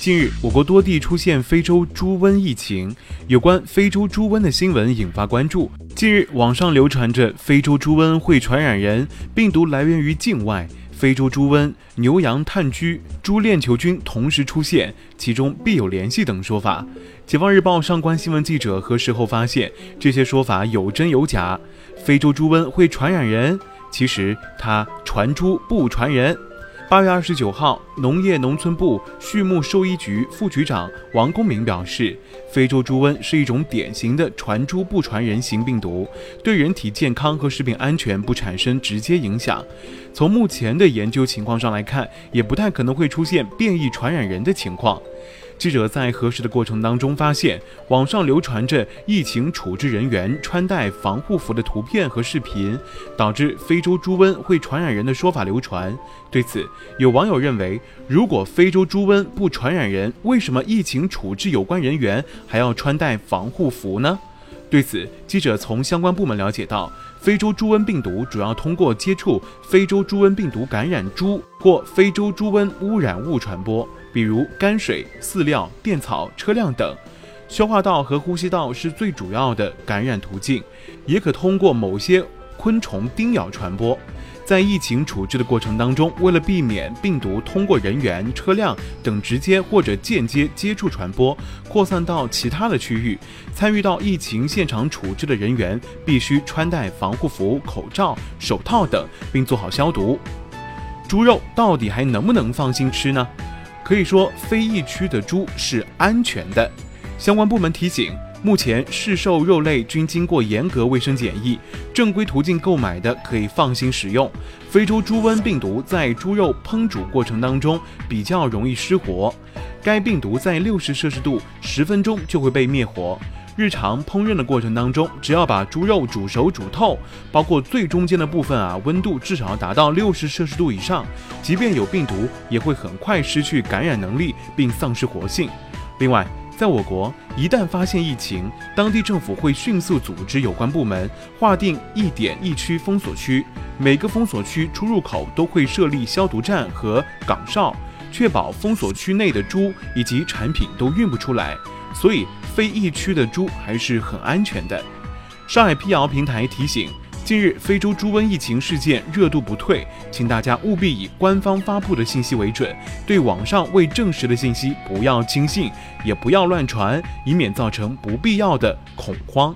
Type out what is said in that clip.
近日，我国多地出现非洲猪瘟疫情，有关非洲猪瘟的新闻引发关注。近日，网上流传着非洲猪瘟会传染人，病毒来源于境外，非洲猪瘟、牛羊炭疽、猪链球菌同时出现，其中必有联系等说法。解放日报上官新闻记者核实后发现，这些说法有真有假。非洲猪瘟会传染人，其实它传猪不传人。八月二十九号，农业农村部畜牧兽医局副局长王公明表示，非洲猪瘟是一种典型的传猪不传人型病毒，对人体健康和食品安全不产生直接影响。从目前的研究情况上来看，也不太可能会出现变异传染人的情况。记者在核实的过程当中发现，网上流传着疫情处置人员穿戴防护服的图片和视频，导致非洲猪瘟会传染人的说法流传。对此，有网友认为，如果非洲猪瘟不传染人，为什么疫情处置有关人员还要穿戴防护服呢？对此，记者从相关部门了解到，非洲猪瘟病毒主要通过接触非洲猪瘟病毒感染猪或非洲猪瘟污染物传播。比如泔水、饲料、电草、车辆等，消化道和呼吸道是最主要的感染途径，也可通过某些昆虫叮咬传播。在疫情处置的过程当中，为了避免病毒通过人员、车辆等直接或者间接接触传播，扩散到其他的区域，参与到疫情现场处置的人员必须穿戴防护服、口罩、手套等，并做好消毒。猪肉到底还能不能放心吃呢？可以说，非疫区的猪是安全的。相关部门提醒，目前市售肉类均经过严格卫生检疫，正规途径购买的可以放心食用。非洲猪瘟病毒在猪肉烹煮过程当中比较容易失活，该病毒在六十摄氏度十分钟就会被灭活。日常烹饪的过程当中，只要把猪肉煮熟煮透，包括最中间的部分啊，温度至少要达到六十摄氏度以上，即便有病毒，也会很快失去感染能力并丧失活性。另外，在我国，一旦发现疫情，当地政府会迅速组织有关部门划定一点一区封锁区，每个封锁区出入口都会设立消毒站和岗哨，确保封锁区内的猪以及产品都运不出来。所以。非疫区的猪还是很安全的。上海辟谣平台提醒：近日非洲猪瘟疫情事件热度不退，请大家务必以官方发布的信息为准，对网上未证实的信息不要轻信，也不要乱传，以免造成不必要的恐慌。